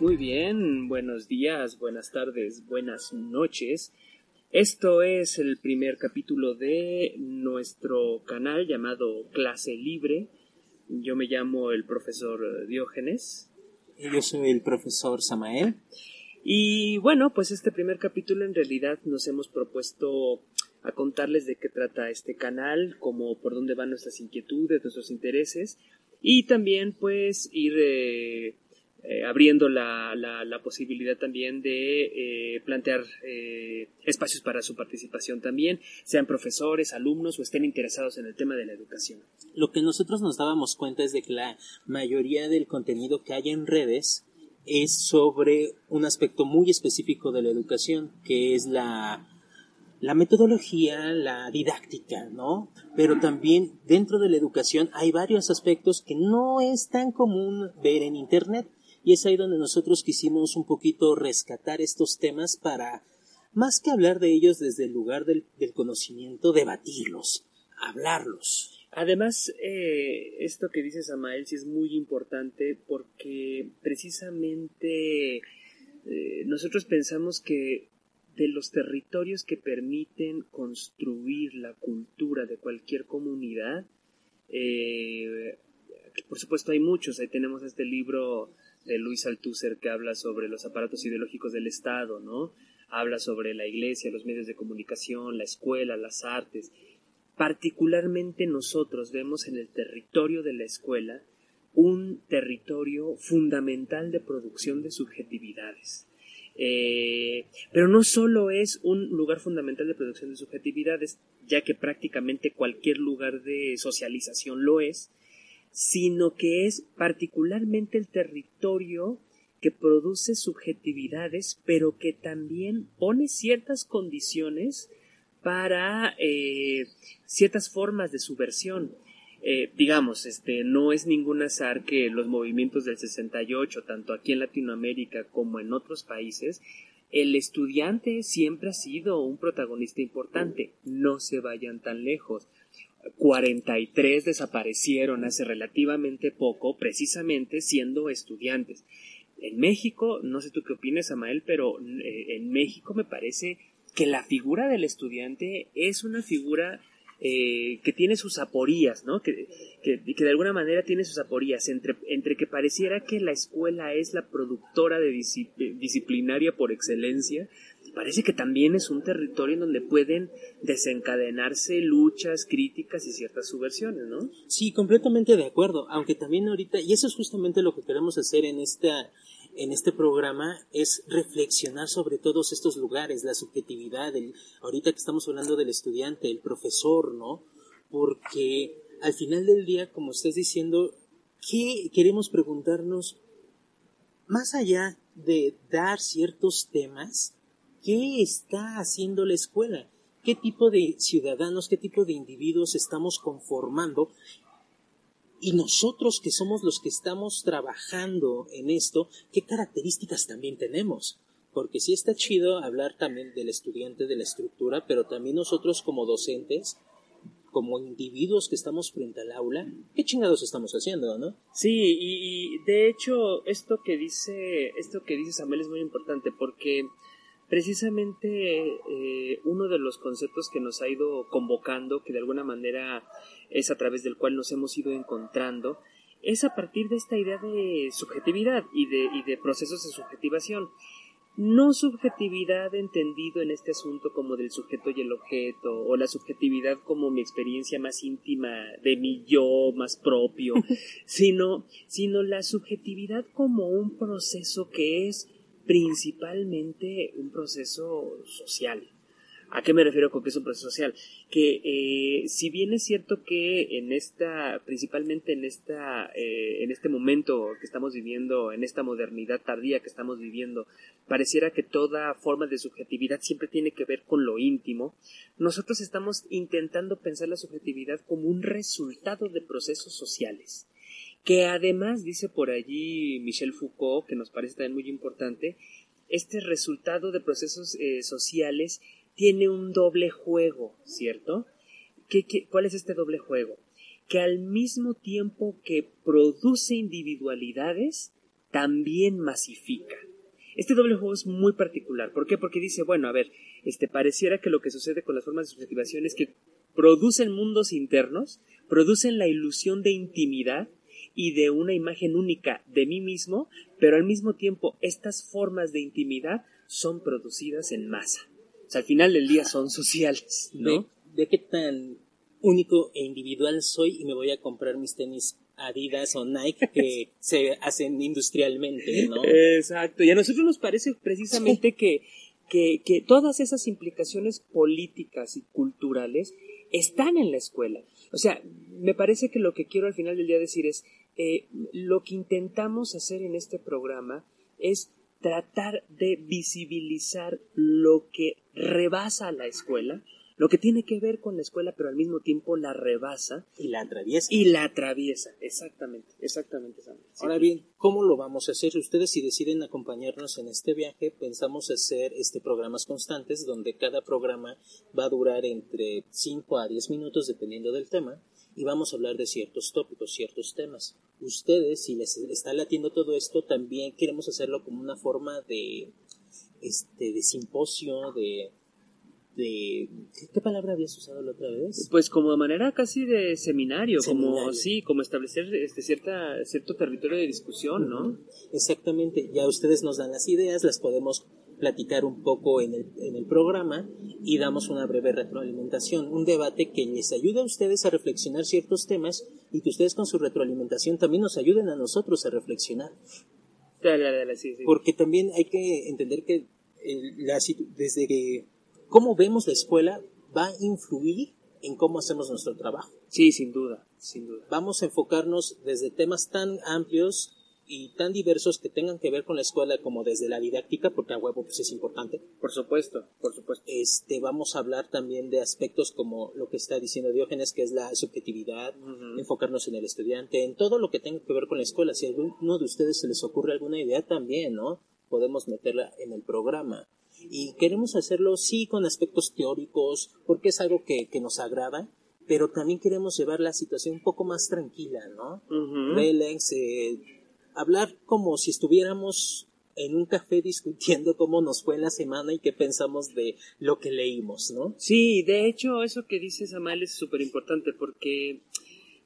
Muy bien, buenos días, buenas tardes, buenas noches. Esto es el primer capítulo de nuestro canal llamado Clase Libre. Yo me llamo el profesor Diógenes. Yo soy el profesor Samael. Y bueno, pues este primer capítulo en realidad nos hemos propuesto a contarles de qué trata este canal, como por dónde van nuestras inquietudes, nuestros intereses y también pues ir eh, eh, abriendo la, la, posibilidad también de eh, plantear espacios para su participación también, sean profesores, alumnos o estén interesados en el tema de la educación. Lo que nosotros nos dábamos cuenta es de que la mayoría del contenido que hay en redes es sobre un aspecto muy específico de la educación, que es la la metodología, la didáctica, ¿no? Pero también dentro de la educación hay varios aspectos que no es tan común ver en Internet y es ahí donde nosotros quisimos un poquito rescatar estos temas para, más que hablar de ellos desde el lugar del, conocimiento, debatirlos, hablarlos. Además, eh, esto que dice Samael sí es muy importante porque precisamente eh, nosotros pensamos que de los territorios que permiten construir la cultura de cualquier comunidad. Eh, por supuesto hay muchos, ahí tenemos este libro de Luis Althusser que habla sobre los aparatos ideológicos del Estado, ¿no? Habla sobre la iglesia, los medios de comunicación, la escuela, las artes. Particularmente nosotros vemos en el territorio de la escuela un territorio fundamental de producción de subjetividades. Eh, pero no solo es un lugar fundamental de producción de subjetividades, ya que prácticamente cualquier lugar de socialización lo es, sino que es particularmente el territorio que produce subjetividades, pero que también pone ciertas condiciones para eh, ciertas formas de subversión. Eh, digamos, este, no es ningún azar que los movimientos del 68, tanto aquí en Latinoamérica como en otros países, el estudiante siempre ha sido un protagonista importante. No se vayan tan lejos. 43 desaparecieron hace relativamente poco, precisamente siendo estudiantes. En México, no sé tú qué opinas, Amael, pero eh, en México me parece que la figura del estudiante es una figura eh, que tiene sus aporías, ¿no? Que, que, de alguna manera tiene sus aporías entre, entre que pareciera que la escuela es la productora de disciplinaria por excelencia, parece que también es un territorio en donde pueden desencadenarse luchas, críticas y ciertas subversiones, ¿no? Sí, completamente de acuerdo, aunque también ahorita, y eso es justamente lo que queremos hacer en esta en este programa es reflexionar sobre todos estos lugares, la subjetividad, el, ahorita que estamos hablando del estudiante, el profesor, ¿no? Porque al final del día, como estás diciendo, ¿qué queremos preguntarnos más allá de dar ciertos temas? ¿Qué está haciendo la escuela? ¿Qué tipo de ciudadanos, qué tipo de individuos estamos conformando y nosotros que somos los que estamos trabajando en esto, ¿qué características también tenemos? Porque sí está chido hablar también del estudiante, de la estructura, pero también nosotros como docentes, como individuos que estamos frente al aula, ¿qué chingados estamos haciendo, no? Sí, y, de hecho esto que dice, esto que dice Samuel es muy importante porque precisamente eh, uno de los conceptos que nos ha ido convocando, que de alguna manera es a través del cual nos hemos ido encontrando, es a partir de esta idea de subjetividad y de, y de procesos de subjetivación. No subjetividad entendido en este asunto como del sujeto y el objeto, o la subjetividad como mi experiencia más íntima de mi yo más propio, sino, sino la subjetividad como un proceso que es principalmente un proceso social. ¿A qué me refiero con que es un proceso social? Que eh, si bien es cierto que en esta, principalmente en esta, eh, en este momento que estamos viviendo, en esta modernidad tardía que estamos viviendo, pareciera que toda forma de subjetividad siempre tiene que ver con lo íntimo, nosotros estamos intentando pensar la subjetividad como un resultado de procesos sociales que además dice por allí Michel Foucault, que nos parece también muy importante, este resultado de procesos eh, sociales tiene un doble juego, ¿cierto? ¿Qué, cuál es este doble juego? Que al mismo tiempo que produce individualidades, también masifica. Este doble juego es muy particular. ¿Por qué? Porque dice, bueno, a ver, este pareciera que lo que sucede con las formas de subjetivación es que producen mundos internos, producen la ilusión de intimidad y de una imagen única de mí mismo, pero al mismo tiempo estas formas de intimidad son producidas en masa. O sea, al final del día son sociales, ¿no? ¿De, qué tan único e individual soy y me voy a comprar mis tenis Adidas o Nike que se hacen industrialmente, ¿no? Exacto. Y a nosotros nos parece precisamente que, que, que todas esas implicaciones políticas y culturales están en la escuela. O sea, me parece que lo que quiero al final del día decir es, eh, lo que intentamos hacer en este programa es tratar de visibilizar lo que rebasa la escuela, lo que tiene que ver con la escuela, pero al mismo tiempo la rebasa. Y la atraviesa. Y la atraviesa, exactamente, exactamente. Ahora bien, ¿cómo lo vamos a hacer? Ustedes si deciden acompañarnos en este viaje, pensamos hacer este programas constantes, donde cada programa va a durar entre 5 a 10 minutos, dependiendo del tema, y vamos a hablar de ciertos tópicos, ciertos temas. Ustedes, si les está latiendo todo esto, también queremos hacerlo como una forma de, este, de simposio, de ¿qué palabra habías usado la otra vez? Pues como de manera casi de seminario, como sí, como establecer este cierta cierto territorio de discusión, ¿no? Exactamente, ya ustedes nos dan las ideas, las podemos platicar un poco en el, en el programa y damos una breve retroalimentación, un debate que les ayude a ustedes a reflexionar ciertos temas y que ustedes con su retroalimentación también nos ayuden a nosotros a reflexionar. Porque también hay que entender que la, desde que cómo vemos la escuela va a influir en cómo hacemos nuestro trabajo. Sí, sin duda, sin duda. Vamos a enfocarnos desde temas tan amplios y tan diversos que tengan que ver con la escuela como desde la didáctica, porque a huevo pues es importante. Por supuesto, por supuesto. Este, vamos a hablar también de aspectos como lo que está diciendo Diógenes, que es la subjetividad, enfocarnos en el estudiante, en todo lo que tenga que ver con la escuela. Si a alguno de ustedes se les ocurre alguna idea también, ¿no? Podemos meterla en el programa y queremos hacerlo sí con aspectos teóricos porque es algo que, que nos agrada pero también queremos llevar la situación un poco más tranquila, ¿no? Relax, eh, hablar como si estuviéramos en un café discutiendo cómo nos fue en la semana y qué pensamos de lo que leímos, ¿no? Sí, de hecho, eso que dices, Amal, es súper importante porque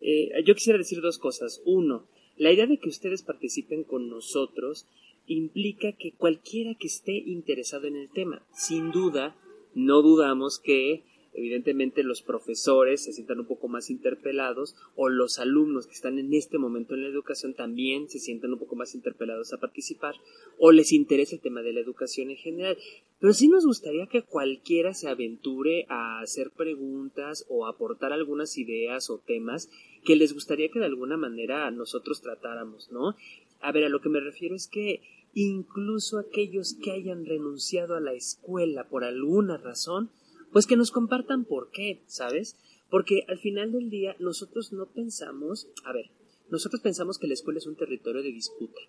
eh, yo quisiera decir dos cosas. Uno, la idea de que ustedes participen con nosotros implica que cualquiera que esté interesado en el tema, sin duda, no dudamos que evidentemente los profesores se sientan un poco más interpelados o los alumnos que están en este momento en la educación también se sientan un poco más interpelados a participar o les interesa el tema de la educación en general. Pero sí nos gustaría que cualquiera se aventure a hacer preguntas o aportar algunas ideas o temas que les gustaría que de alguna manera nosotros tratáramos, ¿no? A ver, a lo que me refiero es que incluso aquellos que hayan renunciado a la escuela por alguna razón, pues que nos compartan por qué, ¿sabes? Porque al final del día nosotros no pensamos, a ver, nosotros pensamos que la escuela es un territorio de disputa,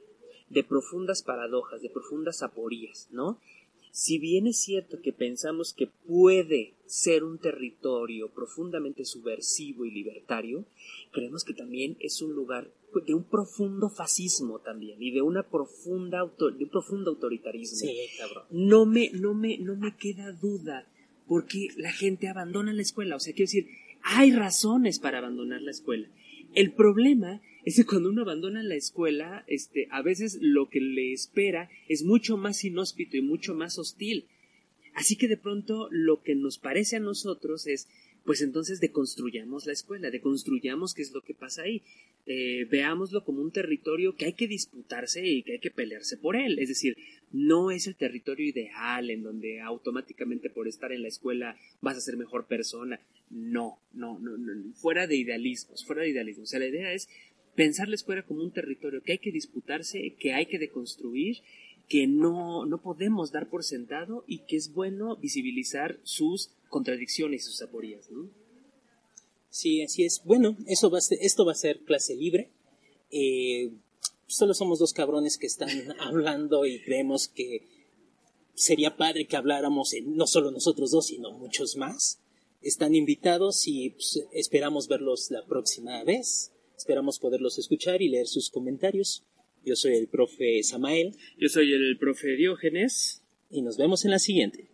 de profundas paradojas, de profundas aporías, ¿no? Si bien es cierto que pensamos que puede ser un territorio profundamente subversivo y libertario, creemos que también es un lugar de un profundo fascismo también y de una profunda de un profundo autoritarismo. Sí, cabrón. No me no me no me queda duda porque la gente abandona la escuela, o sea, quiero decir, hay razones para abandonar la escuela. El problema es que cuando uno abandona la escuela, este, a veces lo que le espera es mucho más inhóspito y mucho más hostil. Así que de pronto lo que nos parece a nosotros es, pues entonces deconstruyamos la escuela, deconstruyamos qué es lo que pasa ahí. Eh, veámoslo como un territorio que hay que disputarse y que hay que pelearse por él. Es decir, no es el territorio ideal en donde automáticamente por estar en la escuela vas a ser mejor persona. No, no, no, no fuera de idealismos, fuera de idealismos. O sea, la idea es pensar la escuela como un territorio que hay que disputarse, que hay que deconstruir, que no, no podemos dar por sentado y que es bueno visibilizar sus contradicciones y sus aporías, ¿no? Sí, así es. Bueno, eso va a ser, esto va a ser clase libre. Eh, solo somos dos cabrones que están hablando y creemos que sería padre que habláramos en, no solo nosotros dos, sino muchos más. Están invitados y pues, esperamos verlos la próxima vez. Esperamos poderlos escuchar y leer sus comentarios. Yo soy el profe Samael. Yo soy el profe Diógenes. Y nos vemos en la siguiente.